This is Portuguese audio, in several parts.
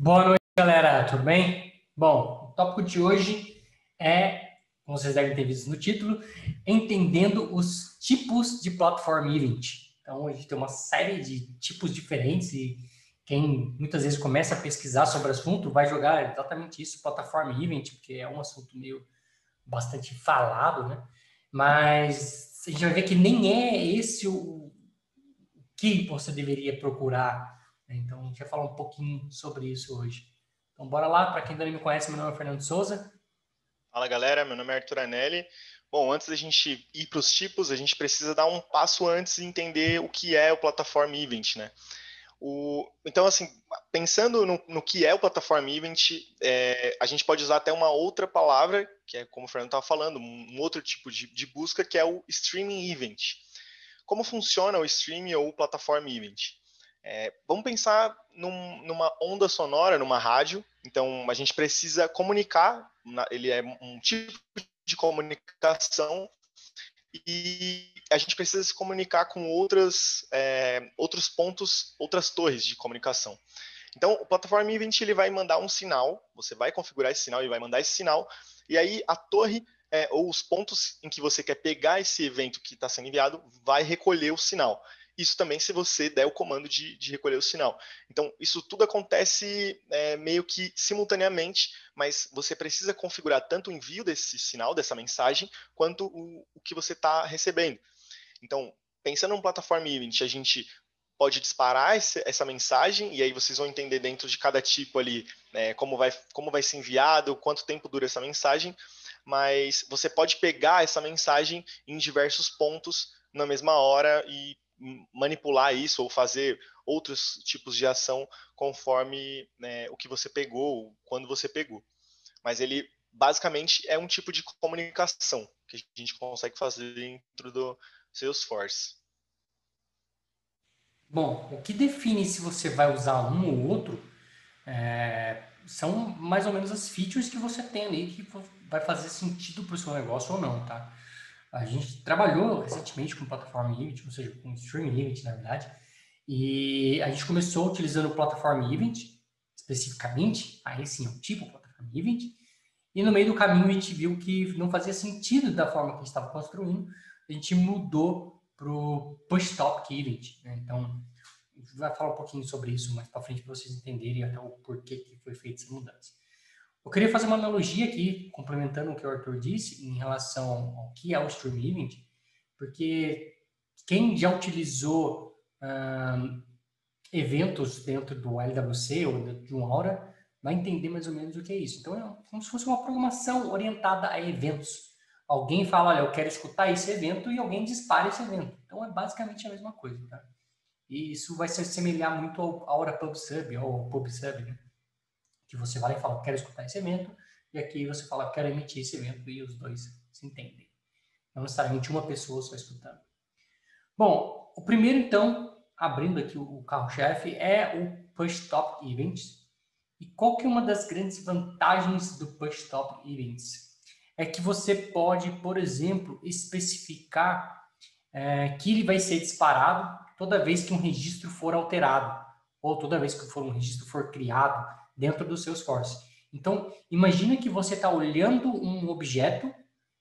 Boa noite, galera. Tudo bem? Bom, o tópico de hoje é, como vocês devem ter visto no título, entendendo os tipos de Platform Event. Então, a gente tem uma série de tipos diferentes e quem muitas vezes começa a pesquisar sobre o assunto vai jogar exatamente isso, Platform Event, porque é um assunto meio bastante falado, né? Mas a gente vai ver que nem é esse o que você deveria procurar? Então, a gente vai falar um pouquinho sobre isso hoje. Então, bora lá. Para quem ainda não me conhece, meu nome é Fernando Souza. Fala, galera. Meu nome é Arthur Anelli. Bom, antes da gente ir para os tipos, a gente precisa dar um passo antes e entender o que é o Platform Event, né? O, então, assim, pensando no, no, que é o Platform Event, é, a gente pode usar até uma outra palavra, que é como o Fernando estava falando, um, outro tipo de, de, busca, que é o Streaming Event. Como funciona o Streaming ou o Platform Event? É, vamos pensar num, numa onda sonora, numa rádio. Então, a gente precisa comunicar, ele é um tipo de comunicação e a gente precisa se comunicar com outras, é, outros pontos, outras torres de comunicação. Então, o Platform Event ele vai mandar um sinal, você vai configurar esse sinal e vai mandar esse sinal, e aí a torre é, ou os pontos em que você quer pegar esse evento que está sendo enviado vai recolher o sinal. Isso também se você der o comando de, de recolher o sinal. Então, isso tudo acontece é, meio que simultaneamente, mas você precisa configurar tanto o envio desse sinal, dessa mensagem, quanto o, o que você está recebendo. Então, pensando em plataforma event, a gente pode disparar esse, essa mensagem e aí vocês vão entender dentro de cada tipo ali né, como, vai, como vai ser enviado, quanto tempo dura essa mensagem, mas você pode pegar essa mensagem em diversos pontos na mesma hora e manipular isso ou fazer outros tipos de ação conforme né, o que você pegou, quando você pegou. Mas ele basicamente é um tipo de comunicação que a gente consegue fazer dentro do Salesforce. Bom, o que define se você vai usar um ou outro é, são mais ou menos as features que você tem ali que vai fazer sentido para o seu negócio ou não, tá? A gente trabalhou recentemente com plataforma Event, ou seja, com Stream Event, na verdade, e a gente começou utilizando o Platform Event, especificamente, aí sim, é o tipo Platform Event, e no meio do caminho a gente viu que não fazia sentido da forma que a gente estava construindo, a gente mudou para o Push Topic Event. Né? Então, a gente vai falar um pouquinho sobre isso mais para frente para vocês entenderem até o porquê que foi feita essa mudança. Eu queria fazer uma analogia aqui, complementando o que o Arthur disse, em relação ao que é o Stream Event, porque quem já utilizou um, eventos dentro do LWC ou de uma Aura vai entender mais ou menos o que é isso. Então, é como se fosse uma programação orientada a eventos. Alguém fala, olha, eu quero escutar esse evento e alguém dispara esse evento. Então, é basicamente a mesma coisa, tá? E isso vai se assemelhar muito ao Aura PubSub, ou PubSub, né? Que você vai e fala, quero escutar esse evento, e aqui você fala, quero emitir esse evento, e os dois se entendem. Não necessariamente uma pessoa só escutando. Bom, o primeiro, então, abrindo aqui o carro-chefe, é o Push Top Events. E qual que é uma das grandes vantagens do Push Top Events? É que você pode, por exemplo, especificar é, que ele vai ser disparado toda vez que um registro for alterado, ou toda vez que for um registro for criado, dentro do Salesforce. Então, imagina que você está olhando um objeto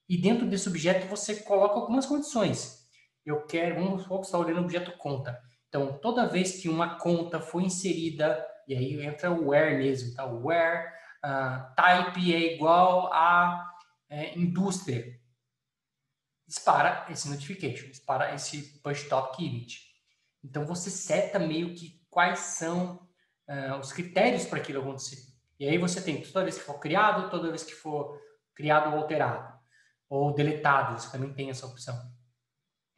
e dentro desse objeto você coloca algumas condições. Eu quero, vamos supor que você está olhando o objeto conta. Então, toda vez que uma conta foi inserida, e aí entra o where mesmo, tá? Where uh, type é igual a é, indústria. Dispara esse notification, dispara esse push top event. Então, você seta meio que quais são uh, os critérios para aquilo acontecer. E aí você tem toda vez que for criado, toda vez que for criado ou alterado, ou deletado, você também tem essa opção.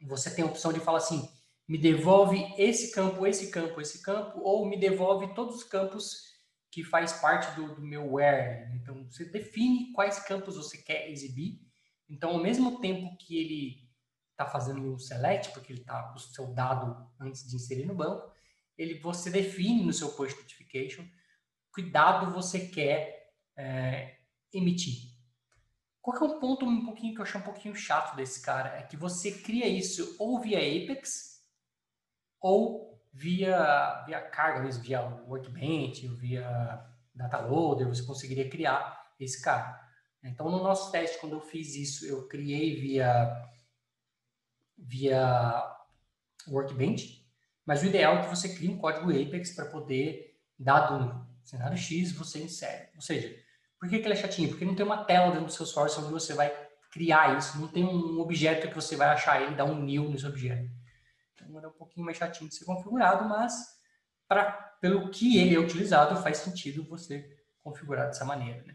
Você tem a opção de falar assim, me devolve esse campo, esse campo, esse campo, ou me devolve todos os campos que faz parte do, do meu where. Então, você define quais campos você quer exibir. Então, ao mesmo tempo que ele está fazendo um select, porque ele está com o seu dado antes de inserir no banco, ele você define no seu push notification que dado você quer é, emitir. Qual é um ponto um pouquinho que eu acho um pouquinho chato desse cara? É que você cria isso ou via Apex ou via, via carga via Workbench, via Dataloader, você conseguiria criar esse cara. Então, no nosso teste, quando eu fiz isso, eu criei via, via Workbench, mas o ideal é que você crie um código Apex para poder, dado um cenário X, você insere. Ou seja, por que, que ele é chatinho? Porque não tem uma tela dentro do seu source onde você vai criar isso, não tem um objeto que você vai achar ele dar um new nesse objeto. Então, é um pouquinho mais chatinho de ser configurado, mas pra, pelo que ele é utilizado, faz sentido você configurar dessa maneira. Né?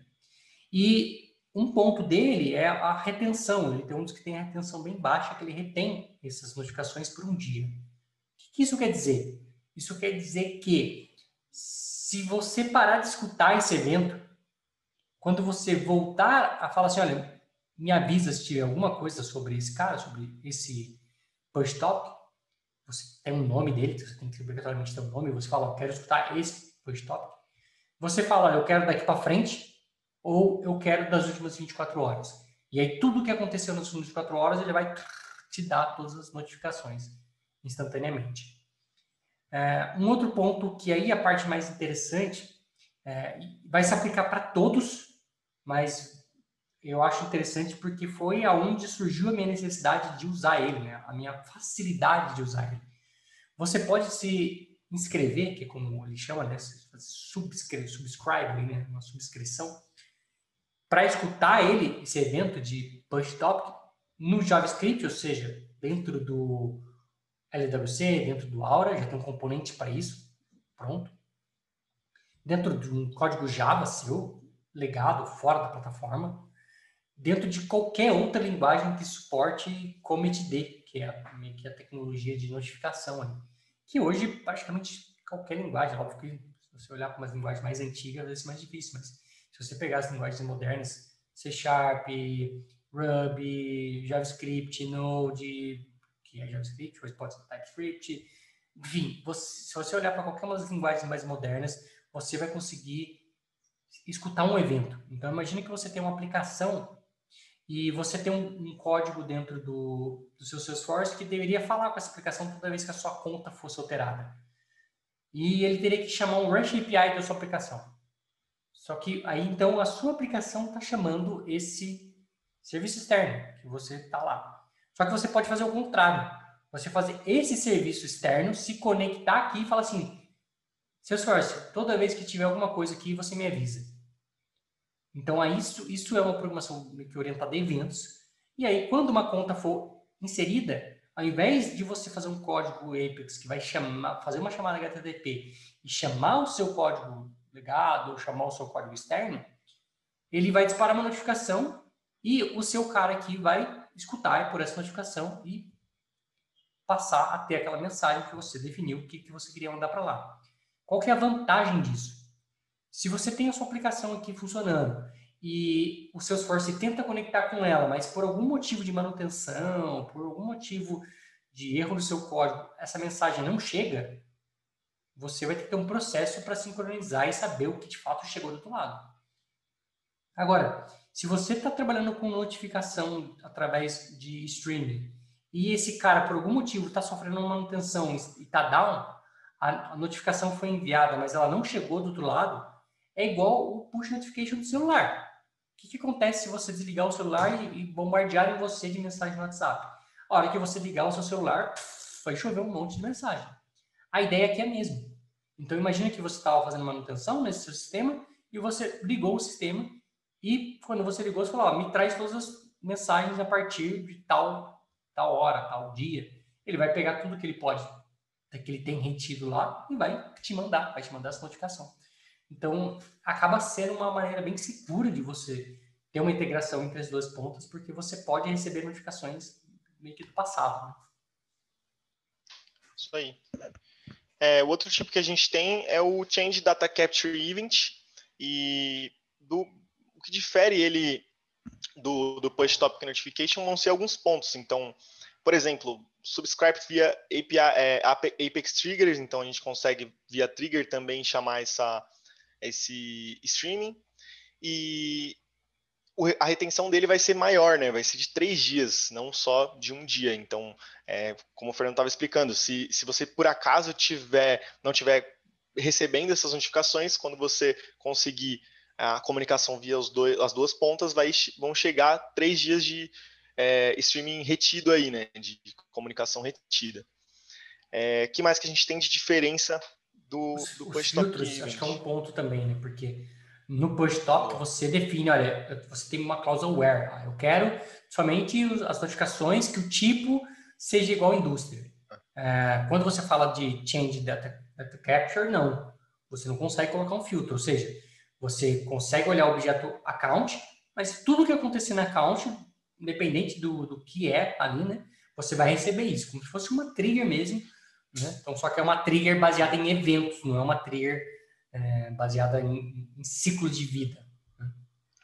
E um ponto dele é a retenção. Ele tem um dos que tem a retenção bem baixa, que ele retém essas notificações por um dia. O que isso quer dizer? Isso quer dizer que se você parar de escutar esse evento, quando você voltar a falar assim, olha, me avisa se tiver alguma coisa sobre esse cara, sobre esse push top, você tem um nome dele, você tem que obrigatoriamente ter um nome, você fala, eu quero escutar esse push top. Você fala, eu quero daqui para frente, ou eu quero das últimas 24 horas. E aí tudo que aconteceu nas últimas 24 horas, ele vai te dar todas as notificações instantaneamente. É, um outro ponto que aí é a parte mais interessante, é, vai se aplicar para todos, mas eu acho interessante porque foi aonde surgiu a minha necessidade de usar ele, né? a minha facilidade de usar ele. Você pode se inscrever, que é como ele chama, né? subscreve, subscribe, né? uma subscrição, para escutar ele, esse evento de push topic, no JavaScript, ou seja, dentro do LWC, dentro do Aura, já tem um componente para isso, pronto. Dentro de um código Java seu, legado, fora da plataforma. Dentro de qualquer outra linguagem que suporte commit-d, que é a, que é a tecnologia de notificação. Ali. Que hoje, praticamente qualquer linguagem, óbvio que se você olhar para umas linguagens mais antigas, vai ser mais difícil, mas se você pegar as linguagens modernas, C Sharp, Ruby, JavaScript, Node, que é JavaScript, ou pode ser TypeScript, enfim, você, se você olhar para qualquer uma das linguagens mais modernas, você vai conseguir escutar um evento. Então, imagine que você tem uma aplicação e você tem um, um, código dentro do, do seu Salesforce que deveria falar com essa aplicação toda vez que a sua conta fosse alterada. E ele teria que chamar um REST API da sua aplicação. Só que aí então a sua aplicação está chamando esse serviço externo que você está lá. Só que você pode fazer o contrário. Você fazer esse serviço externo se conectar aqui e falar assim: Salesforce, toda vez que tiver alguma coisa aqui, você me avisa. Então, isso, isso é uma programação que orientada a eventos. E aí, quando uma conta for inserida, ao invés de você fazer um código Apex que vai chamar, fazer uma chamada HTTP e chamar o seu código legado ou chamar o seu código externo, ele vai disparar uma notificação e o seu cara aqui vai escutar por essa notificação e passar a ter aquela mensagem que você definiu que, que você queria mandar para lá. Qual que é a vantagem disso? Se você tem a sua aplicação aqui funcionando e o Salesforce tenta conectar com ela, mas por algum motivo de manutenção, por algum motivo de erro no seu código, essa mensagem não chega, você vai ter que ter um processo para sincronizar e saber o que de fato chegou do outro lado. Agora, se você está trabalhando com notificação através de streaming e esse cara, por algum motivo, está sofrendo uma manutenção e está down, a, notificação foi enviada, mas ela não chegou do outro lado, é igual o push notification do celular. O que, que acontece se você desligar o celular e, e bombardearem você de mensagem no WhatsApp? A hora que você ligar o seu celular, vai chover um monte de mensagem. A ideia aqui é a mesma. Então, imagina que você estava fazendo manutenção nesse seu sistema e você ligou o sistema e quando você ligou, você falou, ó, me traz todas as mensagens a partir de tal, tal hora, tal dia. Ele vai pegar tudo que ele pode, que ele tem retido lá e vai te mandar, vai te mandar essa notificação. Então, acaba sendo uma maneira bem segura de você ter uma integração entre as duas pontas, porque você pode receber notificações meio que do passado. Né? Isso aí. É, o outro tipo que a gente tem é o Change Data Capture Event, e do, que difere ele do, do Push Topic Notification vão ser alguns pontos. Então, por exemplo, subscribe via API, é, Apex Triggers, então a gente consegue via trigger também chamar essa, esse streaming. E a retenção dele vai ser maior, né? Vai ser de três dias, não só de um dia. Então, é, como o Fernando estava explicando, se, se você por acaso tiver, não tiver recebendo essas notificações, quando você conseguir a comunicação via os dois, as duas pontas, vai, vão chegar três dias de é, streaming retido aí, né? De comunicação retida. É, que mais que a gente tem de diferença do, do push top? Acho que é um ponto também, né? Porque no push top você define, olha, você tem uma cláusula where. Ah, eu quero somente as notificações que o tipo seja igual à indústria. É, quando você fala de change data, data capture, não. Você não consegue colocar um filtro, ou seja, você consegue olhar o objeto account, mas tudo que acontecer na account, independente do, do que é ali, né, você vai receber isso, como se fosse uma trigger mesmo. Né? Então, só que é uma trigger baseada em eventos, não é uma trigger é, baseada em, em ciclos de vida. Né?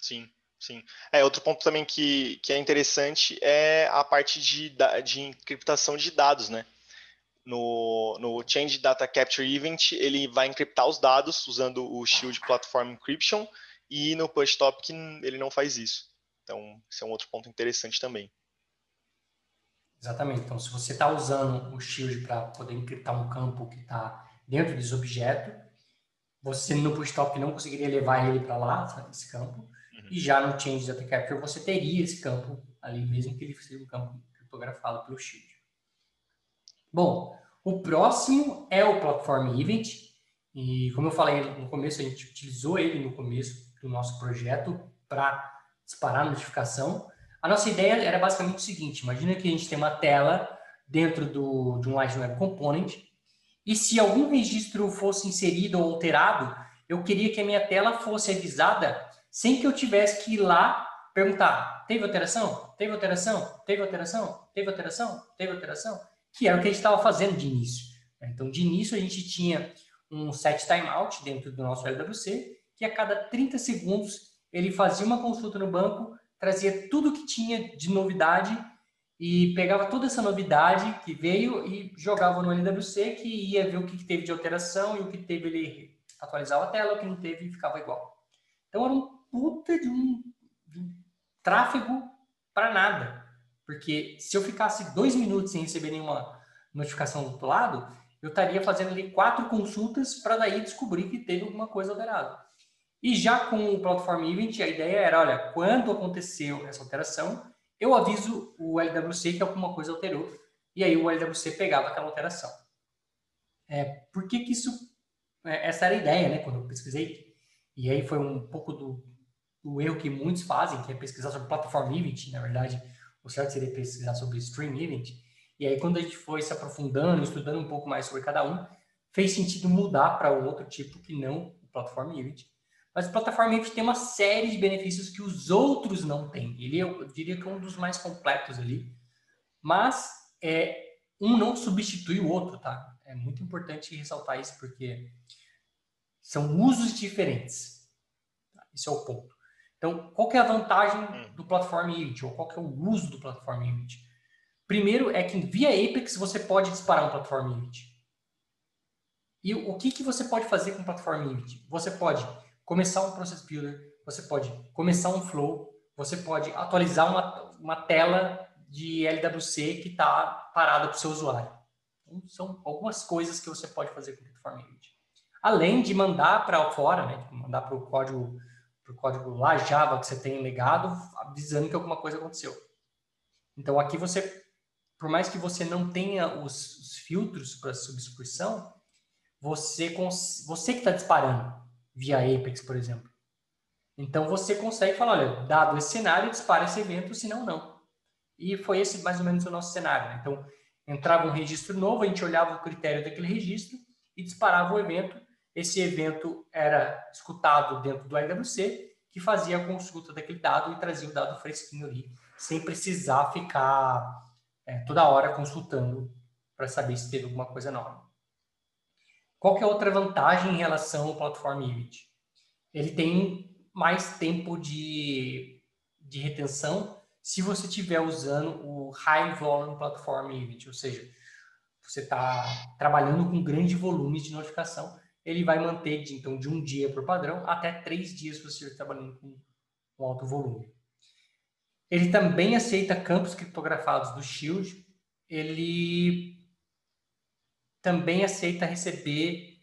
Sim. Sim. É, outro ponto também que, que é interessante é a parte de, de encriptação de dados, né? No, no Change Data Capture Event, ele vai encriptar os dados usando o Shield Platform Encryption e no Push Topic ele não faz isso. Então, esse é um outro ponto interessante também. Exatamente. Então, se você está usando o Shield para poder encriptar um campo que está dentro desse objeto, você no Push Topic não conseguiria levar ele para lá, esse campo. Uhum. E já no Change Data Capture você teria esse campo ali, mesmo que ele seja um campo criptografado pelo Shield. Bom, o próximo é o Platform Event, e como eu falei no começo, a gente utilizou ele no começo do nosso projeto para disparar a notificação. A nossa ideia era basicamente o seguinte: imagina que a gente tem uma tela dentro do, de um Light Web Component, e se algum registro fosse inserido ou alterado, eu queria que a minha tela fosse avisada sem que eu tivesse que ir lá perguntar: teve alteração? Teve alteração? Teve alteração? Teve alteração? Teve alteração? Que era o que a gente estava fazendo de início. Né? Então, de início, a gente tinha um set timeout dentro do nosso LWC, que a cada 30 segundos ele fazia uma consulta no banco, trazia tudo que tinha de novidade e pegava toda essa novidade que veio e jogava no LWC, que ia ver o que teve de alteração e o que teve ele atualizava a tela, o que não teve ficava igual. Então era um puta de um, de um tráfego para nada. Porque se eu ficasse dois minutos sem receber nenhuma notificação do outro lado, eu estaria fazendo ali quatro consultas para daí descobrir que teve alguma coisa alterada. E já com o Platform Event, a ideia era, olha, quando aconteceu essa alteração, eu aviso o LWC que alguma coisa alterou, e aí o LWC pegava aquela alteração. É, por que que isso... É, essa era a ideia, né, quando eu pesquisei. E aí foi um pouco do, do erro que muitos fazem, que é pesquisar sobre Platform Event, na verdade o certo seria pesquisar sobre Stream Event. E aí, quando a gente foi se aprofundando, estudando um pouco mais sobre cada um, fez sentido mudar para outro tipo que não o Platform Event. Mas o Platform Event tem uma série de benefícios que os outros não têm. Ele é, eu diria que é um dos mais completos ali. Mas é, um não substitui o outro, tá? É muito importante ressaltar isso porque são usos diferentes. Esse é o ponto. Então, qual que é a vantagem hum. do Platform Event, ou qual que é o uso do Platform Event? Primeiro é que via Apex você pode disparar um Platform Event. E o que, que você pode fazer com o Platform Event? Você pode começar um Process Builder, você pode começar um Flow, você pode atualizar uma, uma tela de LWC que está parada para o seu usuário. Então, são algumas coisas que você pode fazer com o Platform Event. Além de mandar para fora, né, mandar para o código para o código lá Java que você tem legado, avisando que alguma coisa aconteceu. Então aqui você, por mais que você não tenha os, os filtros para subscrição, você, você que está disparando via Apex, por exemplo. Então você consegue falar, olha, dado esse cenário, dispara esse evento, senão não. E foi esse mais ou menos o nosso cenário. Né? Então entrava um registro novo, a gente olhava o critério daquele registro e disparava o evento esse evento era escutado dentro do LWC, que fazia a consulta daquele dado e trazia o dado fresquinho ali, sem precisar ficar é, toda hora consultando para saber se teve alguma coisa nova. Qual que é outra vantagem em relação ao Platform Event? Ele tem mais tempo de, de retenção se você estiver usando o High Volume Platform Event, ou seja, você está trabalhando com grande volume de notificação ele vai manter de, então de um dia por padrão até três dias se você trabalhando com, com alto volume. Ele também aceita campos criptografados do Shield. Ele também aceita receber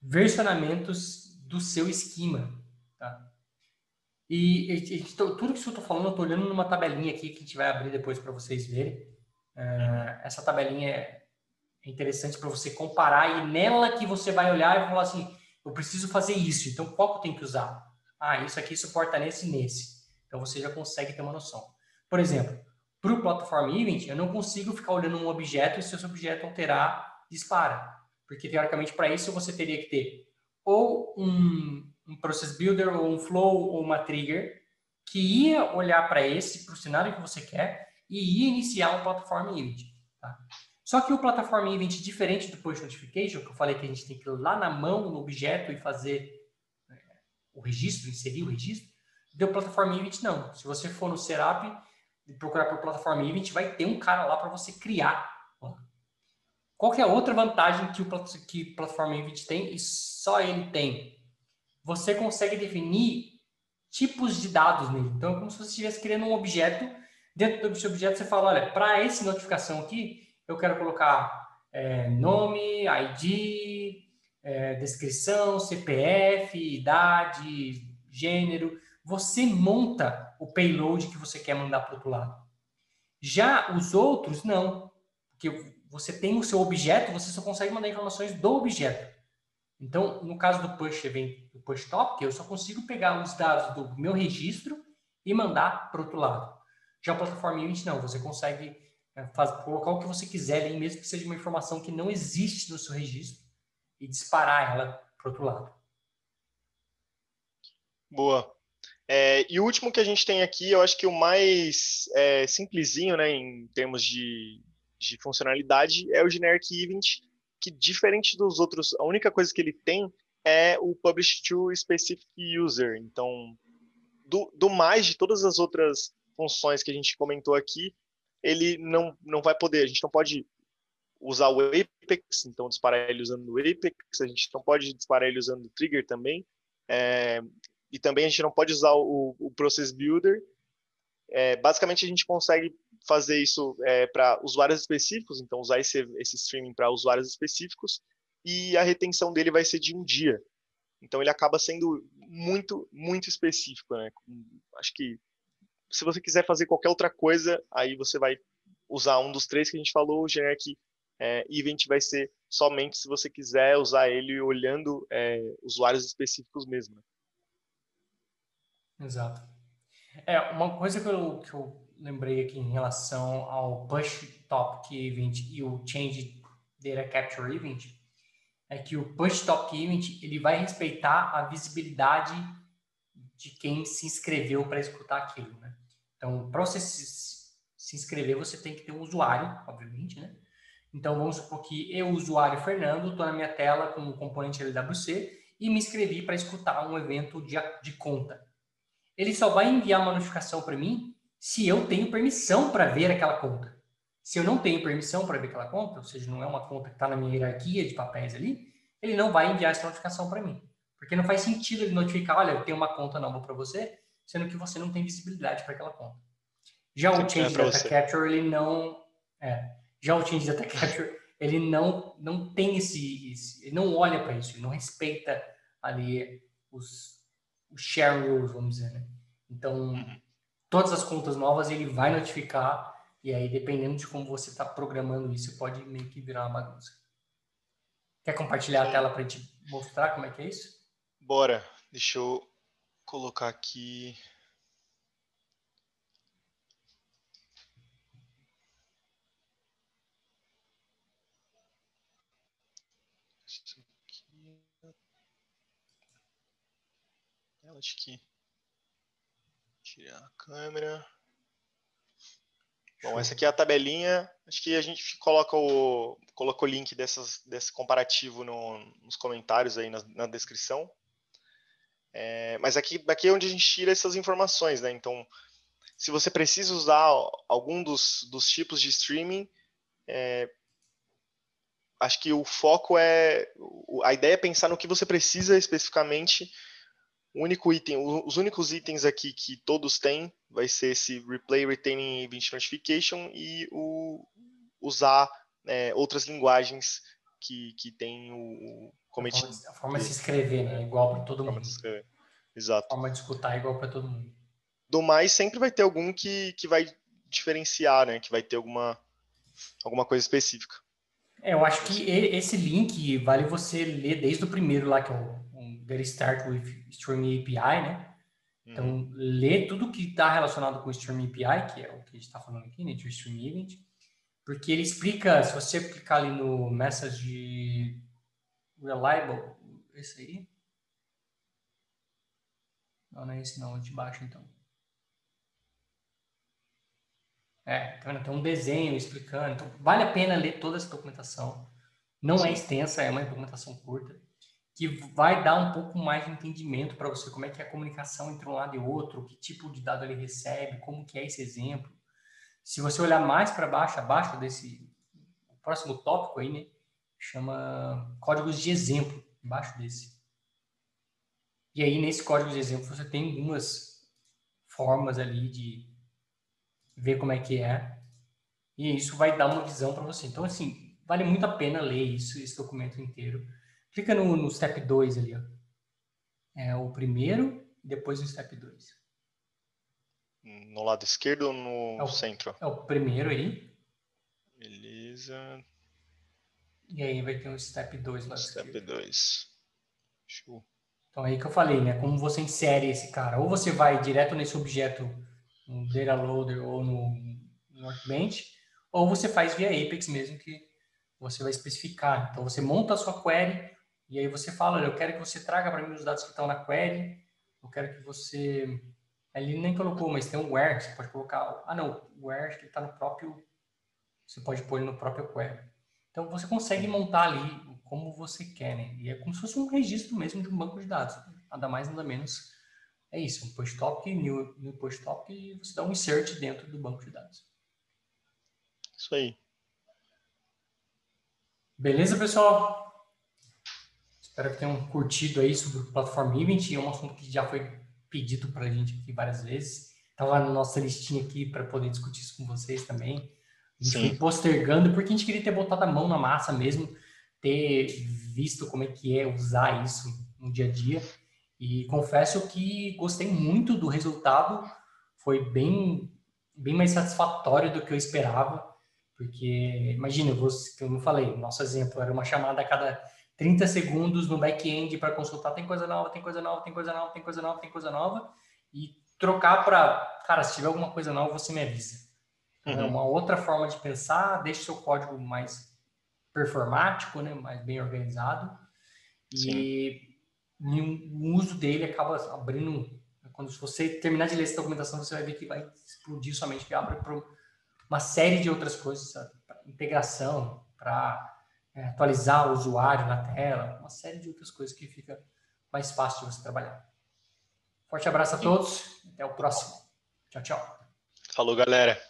versionamentos do seu esquema. Tá? E, e, e tudo que eu estou falando, eu estou olhando numa tabelinha aqui que a gente vai abrir depois para vocês verem. Uh, essa tabelinha é interessante para você comparar e nela que você vai olhar e falar assim, eu preciso fazer isso, então qual que eu tenho que usar? Ah, isso aqui suporta nesse e nesse. Então você já consegue ter uma noção. Por exemplo, para o Platform Event, eu não consigo ficar olhando um objeto e se esse objeto alterar, dispara. Porque teoricamente para isso você teria que ter ou um, um Process Builder, ou um Flow, ou uma Trigger, que ia olhar para esse, para o cenário que você quer, e ia iniciar um Platform Event. Tá? Só que o Platform Event, diferente do Push Notification, que eu falei que a gente tem que ir lá na mão, no objeto, e fazer é, o registro, inserir o registro, do Platform Event não. Se você for no Serap e procurar por Platform Event, vai ter um cara lá para você criar. Qual é a outra vantagem que o que Platform Event tem e só ele tem? Você consegue definir tipos de dados nele. Então, é como se você estivesse criando um objeto. Dentro do seu objeto, você fala, olha, para essa notificação aqui, eu quero colocar é, nome, ID, é, descrição, CPF, idade, gênero. Você monta o payload que você quer mandar para o outro lado. Já os outros, não. Porque você tem o seu objeto, você só consegue mandar informações do objeto. Então, no caso do push event, do push topic, eu só consigo pegar os dados do meu registro e mandar para outro lado. Já a plataforma Event, não. Você consegue faz, colocar o que você quiser ali, mesmo que seja uma informação que não existe no seu registro, e disparar ela para outro lado. Boa. É, e o último que a gente tem aqui, eu acho que o mais é, simplesinho, né, em termos de, de funcionalidade, é o Generic Event, que diferente dos outros, a única coisa que ele tem é o Publish to Specific User. Então, do, do mais de todas as outras funções que a gente comentou aqui, ele não, não vai poder, a gente não pode usar o Apex, então disparar ele usando o Apex, a gente não pode disparar ele usando o Trigger também, é, e também a gente não pode usar o, o Process Builder. É, basicamente, a gente consegue fazer isso é, para usuários específicos, então usar esse, esse streaming para usuários específicos, e a retenção dele vai ser de um dia. Então ele acaba sendo muito, muito específico. Né? Acho que se você quiser fazer qualquer outra coisa, aí você vai usar um dos três que a gente falou, o generic é, event vai ser somente se você quiser usar ele olhando é, usuários específicos mesmo. Né? Exato. É, uma coisa que eu, que eu lembrei aqui em relação ao Push Topic Event e o Change Data Capture Event é que o Push Topic Event ele vai respeitar a visibilidade de quem se inscreveu para escutar aquilo, né? Então, para você se, se inscrever, você tem que ter um usuário, obviamente, né? Então, vamos supor que eu, usuário Fernando, estou na minha tela com o componente LWC e me inscrevi para escutar um evento de, de conta. Ele só vai enviar uma notificação para mim se eu tenho permissão para ver aquela conta. Se eu não tenho permissão para ver aquela conta, ou seja, não é uma conta que está na minha hierarquia de papéis ali, ele não vai enviar essa notificação para mim. Porque não faz sentido ele notificar, olha, eu tenho uma conta nova para você, sendo que você não tem visibilidade para aquela conta. Já o Change Data você. Capture, ele não. É, já o Change Data Capture, ele não, não tem esse, esse Ele não olha para isso, ele não respeita ali os, os share rules, vamos dizer, né? Então, uhum. todas as contas novas ele vai notificar, e aí, dependendo de como você está programando isso, pode meio que virar uma bagunça. Quer compartilhar Sim. a tela para a gente mostrar como é que é isso? Bora. Deixa eu colocar aqui. Isso aqui. Eu acho que tirar a câmera. Bom, essa aqui é a tabelinha. Acho que a gente coloca o, coloca o link dessas, desse comparativo no, nos comentários aí na, na descrição. É, mas aqui, é onde a gente tira essas informações, né? Então, se você precisa usar algum dos, dos tipos de streaming, é, acho que o foco é. A ideia é pensar no que você precisa especificamente O único item, os únicos itens aqui que todos têm vai ser esse Replay Retaining Event Notification e o usar é, outras linguagens que, que tem o, commit. A forma, a forma de se escrever, né? Igual para todo mundo. Exato. A forma de escutar igual para todo mundo. Do mais, sempre vai ter algum que, que vai diferenciar, né? Que vai ter alguma, alguma coisa específica. É, eu acho que esse link vale você ler desde o primeiro lá, que é o um Get Start with Streaming API, né? Então, uhum. lê tudo que está relacionado com o Streaming API, que é o que a gente está falando aqui, né? De Streaming Event. Porque ele explica, se você clicar ali no Message Reliable, esse aí. Não, não é esse não, é de baixo então. É, tá vendo? Tem um desenho explicando. Então, vale a pena ler toda essa documentação. Não é Sim. é extensa, é uma documentação curta, que vai dar um pouco mais de entendimento para você como é que é a comunicação entre um lado e outro, que tipo de dado ele recebe, como que é esse exemplo. Se você olhar mais para baixo, abaixo desse próximo tópico aí, né, chama códigos de exemplo, embaixo desse. E aí nesse código de exemplo você tem algumas formas ali de ver como é que é. E isso vai dar uma visão para você. Então, assim, vale muito a pena ler isso, esse documento inteiro. Clica no, no step 2 ali, ó. É o primeiro, depois o step 2. No lado esquerdo ou no é o, centro? É o primeiro aí. Beleza. E aí vai ter um step 2 lá Step 2. Show. Então aí que eu falei, né? Como você insere esse cara. Ou você vai direto nesse objeto no Data Loader ou no, no Workbench, ou você faz via Apex mesmo, que você vai especificar. Então, você monta a sua query e aí você fala, eu quero que você traga para mim os dados que estão na query, eu quero que você... Ele nem colocou, mas tem um where, você pode colocar... Ah, não, o where que está no próprio... Você pode pôr ele no próprio query. Então, você consegue montar ali como você quer, né? E é como se fosse um registro mesmo de um banco de dados. Nada mais, nada menos é isso, um push topic, new, new push topic e você dá um insert dentro do banco de dados. Isso aí. Beleza, pessoal? Espero que tenham curtido aí sobre o Platform Event, é um assunto que já foi pedido para a gente aqui várias vezes. Estava na nossa listinha aqui para poder discutir isso com vocês também. A gente Sim. foi postergando, porque a gente queria ter botado a mão na massa mesmo, ter visto como é que é usar isso no dia a dia. E confesso que gostei muito do resultado, foi bem, bem mais satisfatório do que eu esperava, porque imagina, você, como eu falei, nosso exemplo era uma chamada a cada 30 segundos no back-end para consultar, tem coisa nova, tem coisa nova, tem coisa nova, tem coisa nova, tem coisa nova, e trocar para, cara, se tiver alguma coisa nova, você me avisa. É uhum. É uma outra forma de pensar, deixe seu código mais performático, né, mais bem organizado. E o uso dele acaba abrindo. Quando você terminar de ler essa documentação, você vai ver que vai explodir sua mente, que abre para uma série de outras coisas, para integração, para é, atualizar o usuário na tela, uma série de outras coisas que fica mais fácil de você trabalhar. Forte abraço a todos, até o próximo. Tchau, tchau. Falou, galera.